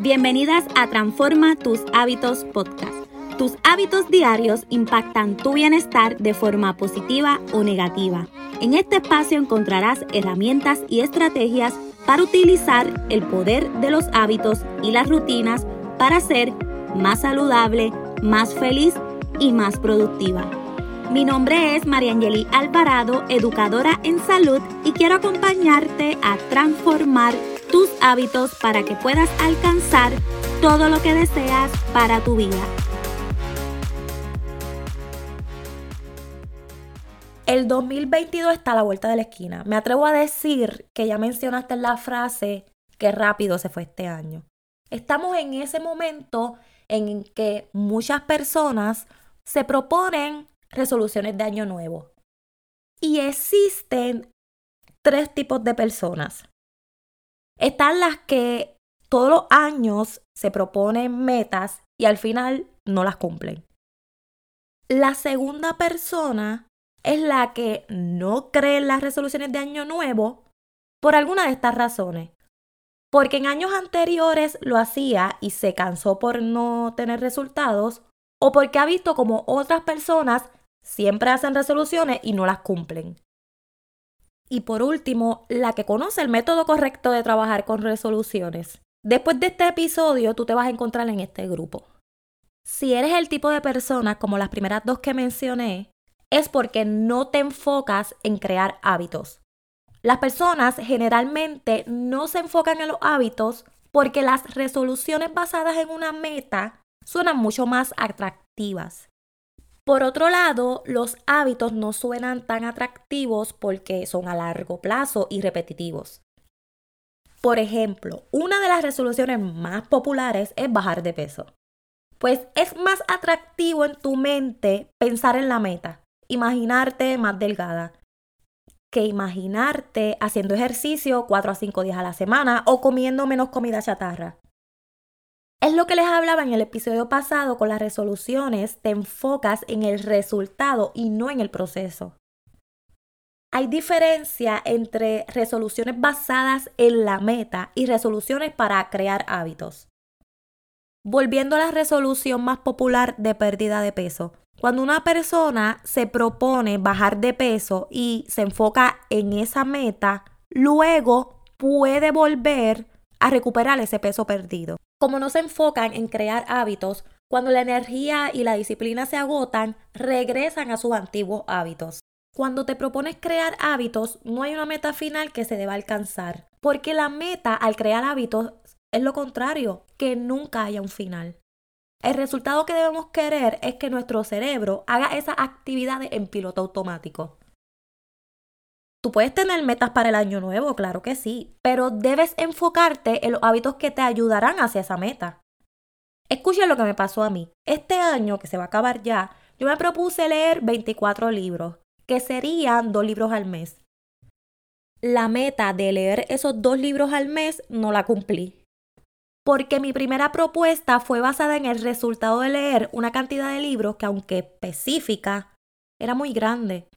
Bienvenidas a Transforma tus hábitos podcast. Tus hábitos diarios impactan tu bienestar de forma positiva o negativa. En este espacio encontrarás herramientas y estrategias para utilizar el poder de los hábitos y las rutinas para ser más saludable, más feliz y más productiva. Mi nombre es Mariangeli Alvarado, educadora en salud y quiero acompañarte a transformar tus hábitos para que puedas alcanzar todo lo que deseas para tu vida. El 2022 está a la vuelta de la esquina. Me atrevo a decir que ya mencionaste la frase que rápido se fue este año. Estamos en ese momento en que muchas personas se proponen resoluciones de año nuevo. Y existen tres tipos de personas. Están las que todos los años se proponen metas y al final no las cumplen. La segunda persona es la que no cree en las resoluciones de año nuevo por alguna de estas razones. Porque en años anteriores lo hacía y se cansó por no tener resultados o porque ha visto como otras personas siempre hacen resoluciones y no las cumplen. Y por último, la que conoce el método correcto de trabajar con resoluciones. Después de este episodio, tú te vas a encontrar en este grupo. Si eres el tipo de persona como las primeras dos que mencioné, es porque no te enfocas en crear hábitos. Las personas generalmente no se enfocan en los hábitos porque las resoluciones basadas en una meta suenan mucho más atractivas. Por otro lado, los hábitos no suenan tan atractivos porque son a largo plazo y repetitivos. Por ejemplo, una de las resoluciones más populares es bajar de peso. Pues es más atractivo en tu mente pensar en la meta, imaginarte más delgada, que imaginarte haciendo ejercicio 4 a 5 días a la semana o comiendo menos comida chatarra. Es lo que les hablaba en el episodio pasado con las resoluciones, te enfocas en el resultado y no en el proceso. Hay diferencia entre resoluciones basadas en la meta y resoluciones para crear hábitos. Volviendo a la resolución más popular de pérdida de peso. Cuando una persona se propone bajar de peso y se enfoca en esa meta, luego puede volver a recuperar ese peso perdido. Como no se enfocan en crear hábitos, cuando la energía y la disciplina se agotan, regresan a sus antiguos hábitos. Cuando te propones crear hábitos, no hay una meta final que se deba alcanzar, porque la meta al crear hábitos es lo contrario, que nunca haya un final. El resultado que debemos querer es que nuestro cerebro haga esas actividades en piloto automático. Tú puedes tener metas para el año nuevo, claro que sí, pero debes enfocarte en los hábitos que te ayudarán hacia esa meta. Escucha lo que me pasó a mí. Este año, que se va a acabar ya, yo me propuse leer 24 libros, que serían dos libros al mes. La meta de leer esos dos libros al mes no la cumplí. Porque mi primera propuesta fue basada en el resultado de leer una cantidad de libros que, aunque específica, era muy grande.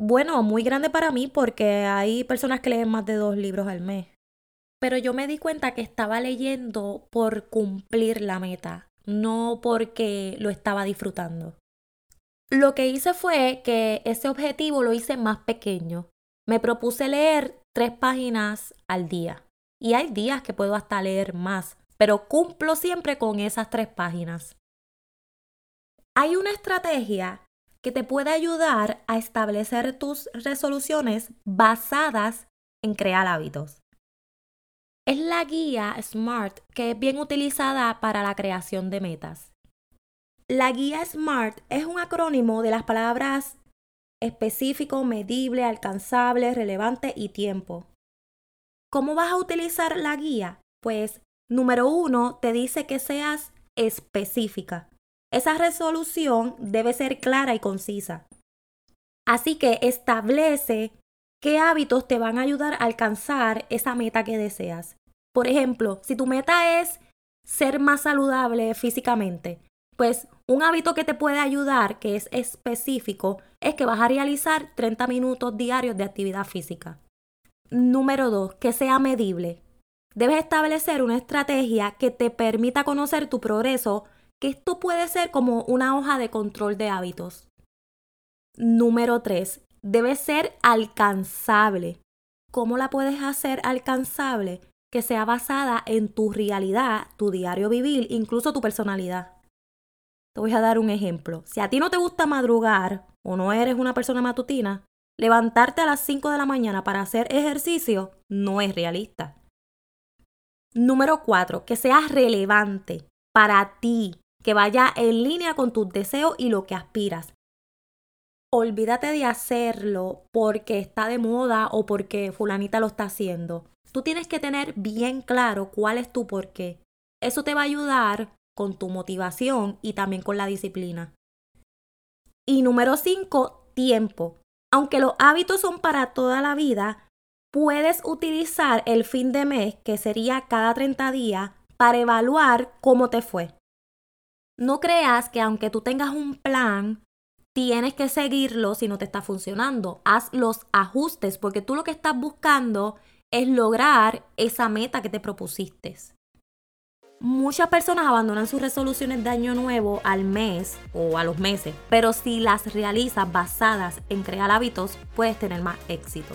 Bueno, muy grande para mí porque hay personas que leen más de dos libros al mes. Pero yo me di cuenta que estaba leyendo por cumplir la meta, no porque lo estaba disfrutando. Lo que hice fue que ese objetivo lo hice más pequeño. Me propuse leer tres páginas al día. Y hay días que puedo hasta leer más, pero cumplo siempre con esas tres páginas. Hay una estrategia que te puede ayudar a establecer tus resoluciones basadas en crear hábitos. Es la guía SMART que es bien utilizada para la creación de metas. La guía SMART es un acrónimo de las palabras específico, medible, alcanzable, relevante y tiempo. ¿Cómo vas a utilizar la guía? Pues número uno, te dice que seas específica. Esa resolución debe ser clara y concisa. Así que establece qué hábitos te van a ayudar a alcanzar esa meta que deseas. Por ejemplo, si tu meta es ser más saludable físicamente, pues un hábito que te puede ayudar, que es específico, es que vas a realizar 30 minutos diarios de actividad física. Número 2, que sea medible. Debes establecer una estrategia que te permita conocer tu progreso, que esto puede ser como una hoja de control de hábitos. Número 3. Debe ser alcanzable. ¿Cómo la puedes hacer alcanzable? Que sea basada en tu realidad, tu diario vivir, incluso tu personalidad. Te voy a dar un ejemplo. Si a ti no te gusta madrugar o no eres una persona matutina, levantarte a las 5 de la mañana para hacer ejercicio no es realista. Número 4. Que sea relevante para ti, que vaya en línea con tus deseos y lo que aspiras. Olvídate de hacerlo porque está de moda o porque fulanita lo está haciendo. Tú tienes que tener bien claro cuál es tu porqué. Eso te va a ayudar con tu motivación y también con la disciplina. Y número 5, tiempo. Aunque los hábitos son para toda la vida, puedes utilizar el fin de mes, que sería cada 30 días, para evaluar cómo te fue. No creas que aunque tú tengas un plan, tienes que seguirlo si no te está funcionando. Haz los ajustes porque tú lo que estás buscando es lograr esa meta que te propusiste. Muchas personas abandonan sus resoluciones de año nuevo al mes o a los meses, pero si las realizas basadas en crear hábitos, puedes tener más éxito.